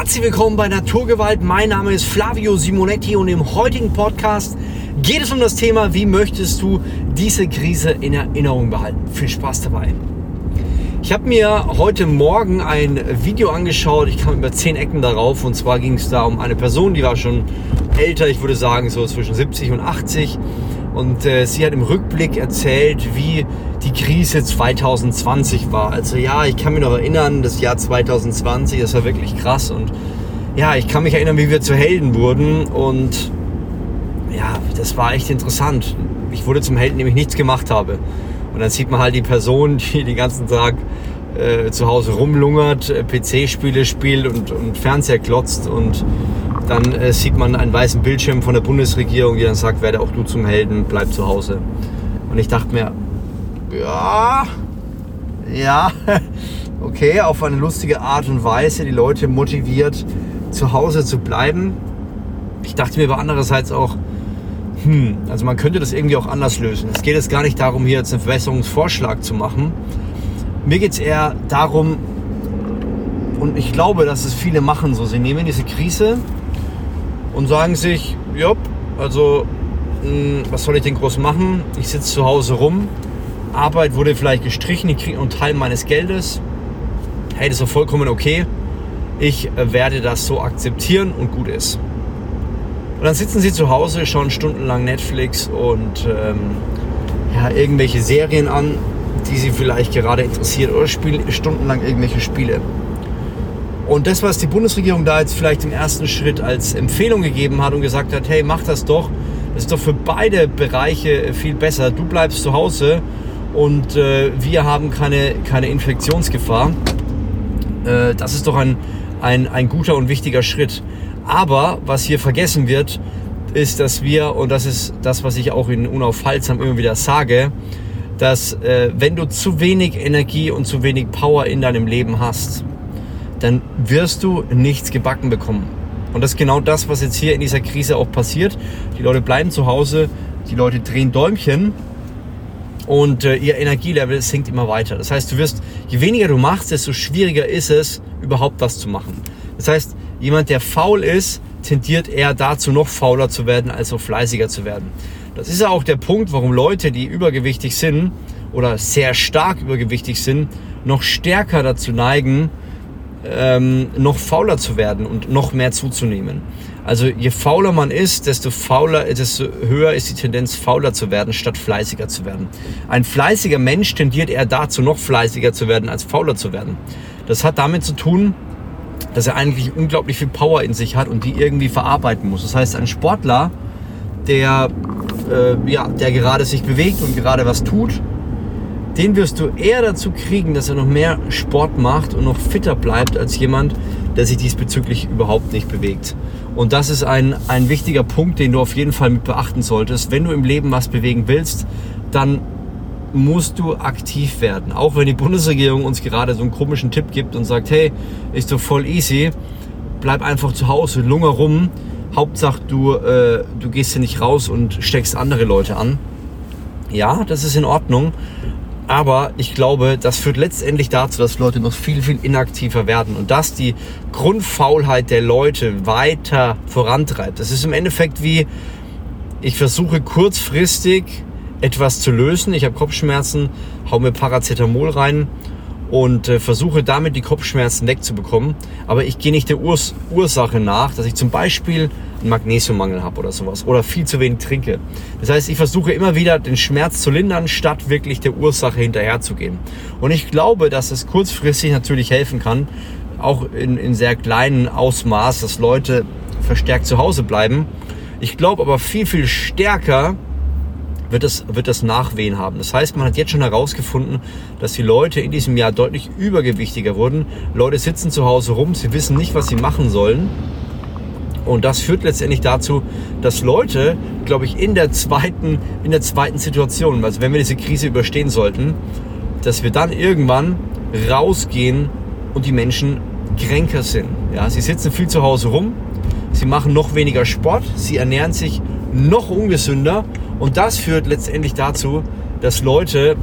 Herzlich willkommen bei Naturgewalt. Mein Name ist Flavio Simonetti und im heutigen Podcast geht es um das Thema, wie möchtest du diese Krise in Erinnerung behalten. Viel Spaß dabei. Ich habe mir heute Morgen ein Video angeschaut. Ich kam über zehn Ecken darauf und zwar ging es da um eine Person, die war schon älter, ich würde sagen so zwischen 70 und 80 und äh, sie hat im Rückblick erzählt, wie die Krise 2020 war. Also ja, ich kann mich noch erinnern, das Jahr 2020, das war wirklich krass. Und ja, ich kann mich erinnern, wie wir zu Helden wurden. Und ja, das war echt interessant. Ich wurde zum Helden, indem ich nichts gemacht habe. Und dann sieht man halt die Person, die den ganzen Tag äh, zu Hause rumlungert, äh, PC-Spiele spielt und, und Fernseher klotzt und dann äh, sieht man einen weißen Bildschirm von der Bundesregierung, die dann sagt, werde auch du zum Helden, bleib zu Hause. Und ich dachte mir, ja, ja, okay, auf eine lustige Art und Weise die Leute motiviert, zu Hause zu bleiben. Ich dachte mir aber andererseits auch, hm, also man könnte das irgendwie auch anders lösen. Es geht jetzt gar nicht darum, hier jetzt einen Verbesserungsvorschlag zu machen. Mir geht es eher darum, und ich glaube, dass es viele machen so, sie nehmen diese Krise und sagen sich, jopp, also mh, hm, was soll ich denn groß machen? Ich sitze zu Hause rum, Arbeit wurde vielleicht gestrichen, ich kriege einen Teil meines Geldes. Hey, das ist doch vollkommen okay. Ich äh, werde das so akzeptieren und gut ist. Und dann sitzen sie zu Hause, schauen stundenlang Netflix und ähm, ja, irgendwelche Serien an, die sie vielleicht gerade interessiert oder spielen stundenlang irgendwelche Spiele. Und das, was die Bundesregierung da jetzt vielleicht im ersten Schritt als Empfehlung gegeben hat und gesagt hat, hey, mach das doch, das ist doch für beide Bereiche viel besser. Du bleibst zu Hause und äh, wir haben keine, keine Infektionsgefahr. Äh, das ist doch ein, ein, ein guter und wichtiger Schritt. Aber was hier vergessen wird, ist, dass wir, und das ist das, was ich auch in Unaufhaltsam immer wieder sage, dass äh, wenn du zu wenig Energie und zu wenig Power in deinem Leben hast, dann wirst du nichts gebacken bekommen. Und das ist genau das, was jetzt hier in dieser Krise auch passiert. Die Leute bleiben zu Hause, die Leute drehen Däumchen und äh, ihr Energielevel sinkt immer weiter. Das heißt, du wirst, je weniger du machst, desto schwieriger ist es, überhaupt was zu machen. Das heißt, jemand, der faul ist, tendiert eher dazu, noch fauler zu werden, als noch fleißiger zu werden. Das ist ja auch der Punkt, warum Leute, die übergewichtig sind oder sehr stark übergewichtig sind, noch stärker dazu neigen, ähm, noch fauler zu werden und noch mehr zuzunehmen. Also je fauler man ist, desto fauler, desto höher ist die Tendenz, fauler zu werden, statt fleißiger zu werden. Ein fleißiger Mensch tendiert eher dazu, noch fleißiger zu werden, als fauler zu werden. Das hat damit zu tun, dass er eigentlich unglaublich viel Power in sich hat und die irgendwie verarbeiten muss. Das heißt, ein Sportler, der, äh, ja, der gerade sich bewegt und gerade was tut, den wirst du eher dazu kriegen, dass er noch mehr Sport macht und noch fitter bleibt als jemand, der sich diesbezüglich überhaupt nicht bewegt. Und das ist ein, ein wichtiger Punkt, den du auf jeden Fall mit beachten solltest. Wenn du im Leben was bewegen willst, dann musst du aktiv werden. Auch wenn die Bundesregierung uns gerade so einen komischen Tipp gibt und sagt, hey, ist doch voll easy, bleib einfach zu Hause, lunger rum. Hauptsache du, äh, du gehst hier nicht raus und steckst andere Leute an. Ja, das ist in Ordnung. Aber ich glaube, das führt letztendlich dazu, dass Leute noch viel, viel inaktiver werden und dass die Grundfaulheit der Leute weiter vorantreibt. Das ist im Endeffekt wie, ich versuche kurzfristig etwas zu lösen. Ich habe Kopfschmerzen, hau mir Paracetamol rein und äh, versuche damit die Kopfschmerzen wegzubekommen. Aber ich gehe nicht der Urs Ursache nach, dass ich zum Beispiel einen Magnesiummangel habe oder sowas oder viel zu wenig trinke. Das heißt, ich versuche immer wieder den Schmerz zu lindern, statt wirklich der Ursache hinterherzugehen. Und ich glaube, dass es kurzfristig natürlich helfen kann, auch in, in sehr kleinen Ausmaß, dass Leute verstärkt zu Hause bleiben. Ich glaube aber viel, viel stärker, wird das, wird das Nachwehen haben. Das heißt, man hat jetzt schon herausgefunden, dass die Leute in diesem Jahr deutlich übergewichtiger wurden. Leute sitzen zu Hause rum, sie wissen nicht, was sie machen sollen. Und das führt letztendlich dazu, dass Leute, glaube ich, in der zweiten, in der zweiten Situation, also wenn wir diese Krise überstehen sollten, dass wir dann irgendwann rausgehen und die Menschen kränker sind. Ja, sie sitzen viel zu Hause rum, sie machen noch weniger Sport, sie ernähren sich noch ungesünder und das führt letztendlich dazu, dass Leute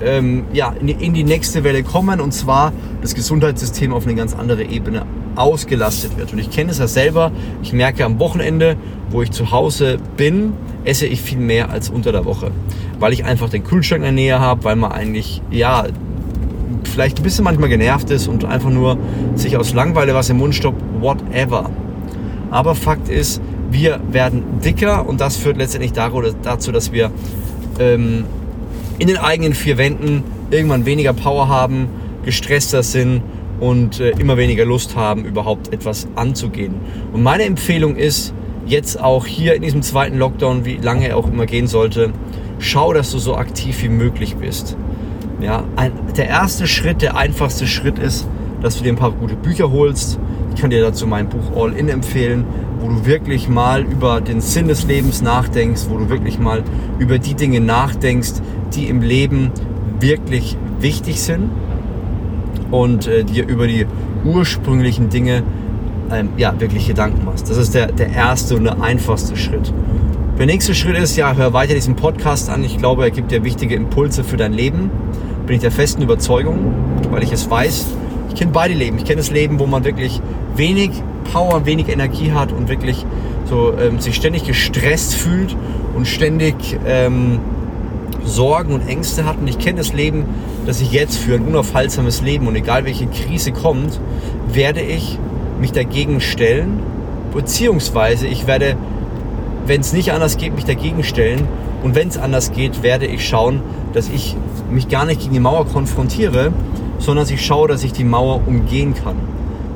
ähm, ja, in die nächste Welle kommen und zwar das Gesundheitssystem auf eine ganz andere Ebene ausgelastet wird. Und ich kenne es ja selber. Ich merke am Wochenende, wo ich zu Hause bin, esse ich viel mehr als unter der Woche. Weil ich einfach den Kühlschrank in der Nähe habe, weil man eigentlich, ja, vielleicht ein bisschen manchmal genervt ist und einfach nur sich aus Langweile was im Mund stoppt, whatever. Aber Fakt ist, wir werden dicker und das führt letztendlich dazu, dass wir ähm, in den eigenen vier Wänden irgendwann weniger Power haben, gestresster sind und äh, immer weniger Lust haben, überhaupt etwas anzugehen. Und meine Empfehlung ist, jetzt auch hier in diesem zweiten Lockdown, wie lange er auch immer gehen sollte, schau, dass du so aktiv wie möglich bist. Ja, ein, der erste Schritt, der einfachste Schritt ist, dass du dir ein paar gute Bücher holst. Ich kann dir dazu mein Buch All In empfehlen, wo du wirklich mal über den Sinn des Lebens nachdenkst, wo du wirklich mal über die Dinge nachdenkst, die im Leben wirklich wichtig sind und äh, dir über die ursprünglichen Dinge ähm, ja, wirklich Gedanken machst. Das ist der, der erste und der einfachste Schritt. Der nächste Schritt ist, ja, hör weiter diesen Podcast an. Ich glaube, er gibt dir wichtige Impulse für dein Leben bin ich der festen Überzeugung, weil ich es weiß. Ich kenne beide Leben. Ich kenne das Leben, wo man wirklich wenig Power, wenig Energie hat und wirklich so ähm, sich ständig gestresst fühlt und ständig ähm, Sorgen und Ängste hat. Und ich kenne das Leben, das ich jetzt für ein unaufhaltsames Leben und egal welche Krise kommt, werde ich mich dagegen stellen, beziehungsweise ich werde, wenn es nicht anders geht, mich dagegen stellen und wenn es anders geht, werde ich schauen, dass ich mich gar nicht gegen die Mauer konfrontiere, sondern dass ich schaue, dass ich die Mauer umgehen kann.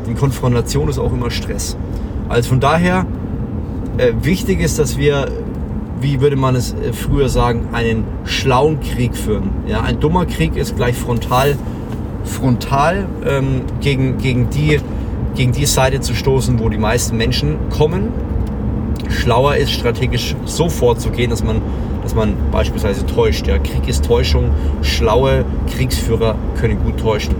Denn Konfrontation ist auch immer Stress. Also von daher, äh, wichtig ist, dass wir, wie würde man es äh, früher sagen, einen schlauen Krieg führen. Ja, ein dummer Krieg ist gleich frontal, frontal ähm, gegen, gegen, die, gegen die Seite zu stoßen, wo die meisten Menschen kommen. Schlauer ist, strategisch so vorzugehen, dass man dass man beispielsweise täuscht. Ja, Krieg ist Täuschung. Schlaue Kriegsführer können gut täuschen.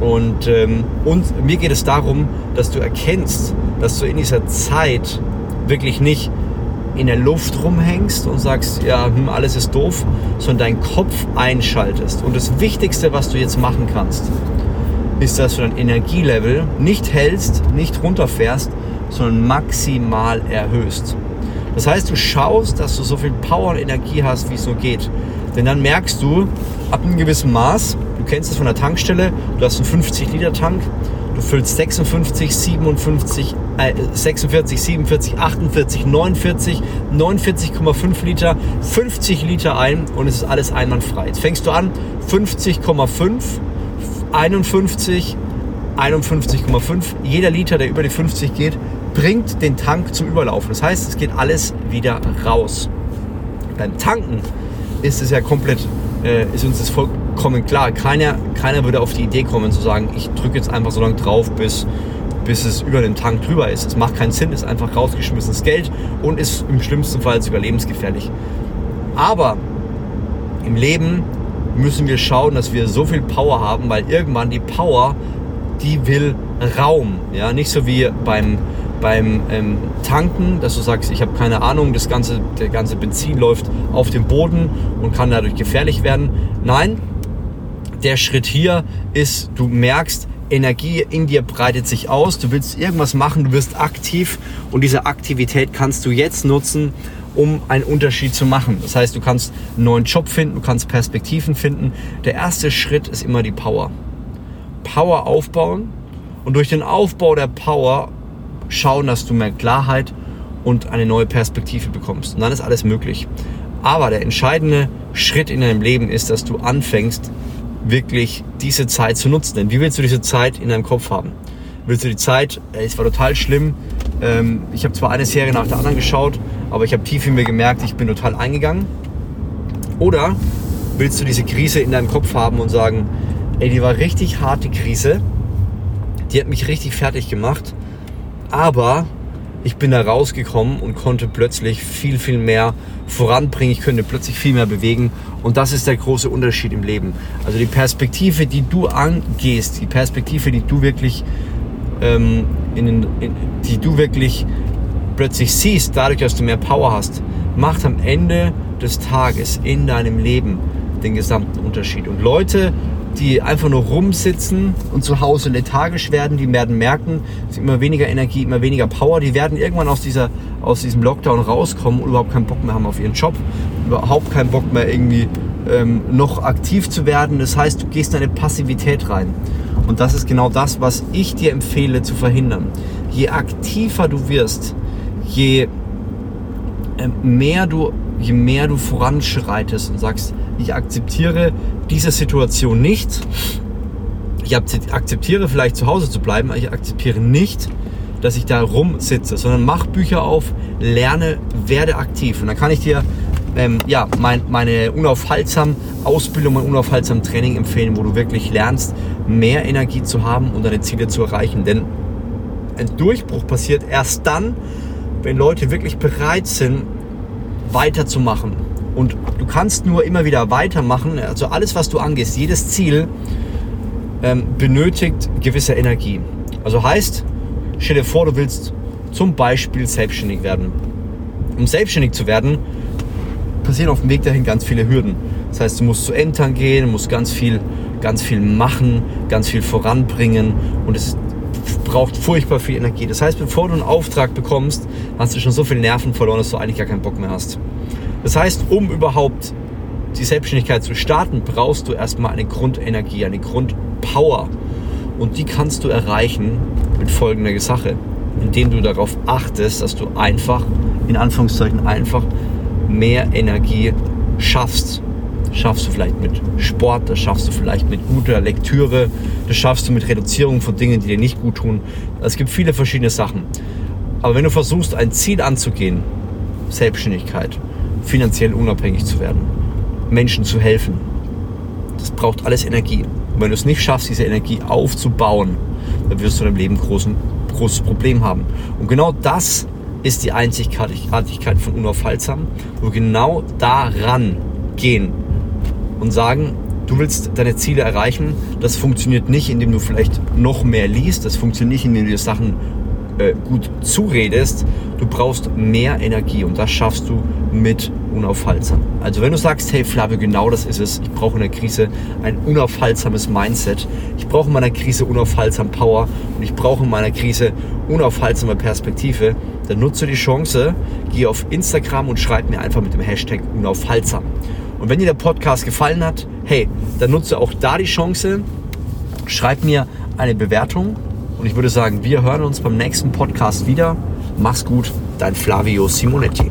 Und, ähm, und mir geht es darum, dass du erkennst, dass du in dieser Zeit wirklich nicht in der Luft rumhängst und sagst, ja, hm, alles ist doof, sondern deinen Kopf einschaltest. Und das Wichtigste, was du jetzt machen kannst, ist, dass du dein Energielevel nicht hältst, nicht runterfährst, sondern maximal erhöhst. Das heißt, du schaust, dass du so viel Power und Energie hast, wie es nur geht. Denn dann merkst du, ab einem gewissen Maß, du kennst es von der Tankstelle, du hast einen 50-Liter-Tank, du füllst 56, 57, äh, 46, 47, 48, 49, 49,5 Liter, 50 Liter ein und es ist alles einwandfrei. Jetzt fängst du an, 50,5, 51, 51,5. Jeder Liter, der über die 50 geht, bringt den Tank zum Überlaufen. Das heißt, es geht alles wieder raus. Beim Tanken ist es ja komplett, äh, ist uns das vollkommen klar. Keiner, keiner würde auf die Idee kommen zu sagen, ich drücke jetzt einfach so lange drauf, bis, bis es über den Tank drüber ist. Es macht keinen Sinn, ist einfach rausgeschmissenes Geld und ist im schlimmsten Fall sogar lebensgefährlich. Aber im Leben müssen wir schauen, dass wir so viel Power haben, weil irgendwann die Power, die will Raum. Ja, nicht so wie beim beim ähm, Tanken, dass du sagst, ich habe keine Ahnung, das ganze, der ganze Benzin läuft auf dem Boden und kann dadurch gefährlich werden. Nein, der Schritt hier ist, du merkst, Energie in dir breitet sich aus, du willst irgendwas machen, du wirst aktiv und diese Aktivität kannst du jetzt nutzen, um einen Unterschied zu machen. Das heißt, du kannst einen neuen Job finden, du kannst Perspektiven finden. Der erste Schritt ist immer die Power. Power aufbauen und durch den Aufbau der Power schauen, dass du mehr Klarheit und eine neue Perspektive bekommst. Und dann ist alles möglich. Aber der entscheidende Schritt in deinem Leben ist, dass du anfängst, wirklich diese Zeit zu nutzen. Denn wie willst du diese Zeit in deinem Kopf haben? Willst du die Zeit, es war total schlimm, ähm, ich habe zwar eine Serie nach der anderen geschaut, aber ich habe tief in mir gemerkt, ich bin total eingegangen. Oder willst du diese Krise in deinem Kopf haben und sagen, ey, die war richtig harte Krise, die hat mich richtig fertig gemacht aber ich bin da rausgekommen und konnte plötzlich viel, viel mehr voranbringen. Ich könnte plötzlich viel mehr bewegen. Und das ist der große Unterschied im Leben. Also die Perspektive, die du angehst, die Perspektive, die du wirklich, ähm, in, in, die du wirklich plötzlich siehst, dadurch, dass du mehr Power hast, macht am Ende des Tages in deinem Leben den gesamten Unterschied. Und Leute, die einfach nur rumsitzen und zu Hause lethargisch werden, die werden merken, es ist immer weniger Energie, immer weniger Power, die werden irgendwann aus, dieser, aus diesem Lockdown rauskommen und überhaupt keinen Bock mehr haben auf ihren Job, überhaupt keinen Bock mehr irgendwie ähm, noch aktiv zu werden. Das heißt, du gehst in eine Passivität rein. Und das ist genau das, was ich dir empfehle zu verhindern. Je aktiver du wirst, je ähm, mehr du, je mehr du voranschreitest und sagst, ich akzeptiere diese Situation nicht, ich akzeptiere vielleicht zu Hause zu bleiben, aber ich akzeptiere nicht, dass ich da rumsitze, sondern mach Bücher auf, lerne, werde aktiv. Und dann kann ich dir ähm, ja, mein, meine unaufhaltsam Ausbildung, mein unaufhaltsam Training empfehlen, wo du wirklich lernst, mehr Energie zu haben und deine Ziele zu erreichen. Denn ein Durchbruch passiert erst dann, wenn Leute wirklich bereit sind, weiterzumachen. Und du kannst nur immer wieder weitermachen. Also alles, was du angehst, jedes Ziel ähm, benötigt gewisse Energie. Also heißt, stell dir vor, du willst zum Beispiel selbstständig werden. Um selbstständig zu werden, passieren auf dem Weg dahin ganz viele Hürden. Das heißt, du musst zu Ämtern gehen, musst ganz viel, ganz viel machen, ganz viel voranbringen und es braucht furchtbar viel Energie. Das heißt, bevor du einen Auftrag bekommst, hast du schon so viel Nerven verloren, dass du eigentlich gar keinen Bock mehr hast. Das heißt, um überhaupt die Selbstständigkeit zu starten, brauchst du erstmal eine Grundenergie, eine Grundpower. Und die kannst du erreichen mit folgender Sache, indem du darauf achtest, dass du einfach, in Anführungszeichen einfach, mehr Energie schaffst. Schaffst du vielleicht mit Sport, das schaffst du vielleicht mit guter Lektüre, das schaffst du mit Reduzierung von Dingen, die dir nicht gut tun. Es gibt viele verschiedene Sachen. Aber wenn du versuchst, ein Ziel anzugehen, Selbstständigkeit, finanziell unabhängig zu werden, Menschen zu helfen, das braucht alles Energie. Und wenn du es nicht schaffst, diese Energie aufzubauen, dann wirst du in deinem Leben ein großes Problem haben. Und genau das ist die Einzigartigkeit von Unaufhaltsam, wo genau daran gehen und sagen, du willst deine Ziele erreichen. Das funktioniert nicht, indem du vielleicht noch mehr liest. Das funktioniert nicht, indem du dir Sachen äh, gut zuredest. Du brauchst mehr Energie und das schaffst du mit unaufhaltsam. Also wenn du sagst, hey Flavio, genau das ist es, ich brauche in der Krise ein unaufhaltsames Mindset, ich brauche in meiner Krise unaufhaltsam Power und ich brauche in meiner Krise unaufhaltsame Perspektive, dann nutze die Chance, geh auf Instagram und schreib mir einfach mit dem Hashtag unaufhaltsam. Und wenn dir der Podcast gefallen hat, hey, dann nutze auch da die Chance, schreib mir eine Bewertung und ich würde sagen, wir hören uns beim nächsten Podcast wieder. Mach's gut, dein Flavio Simonetti.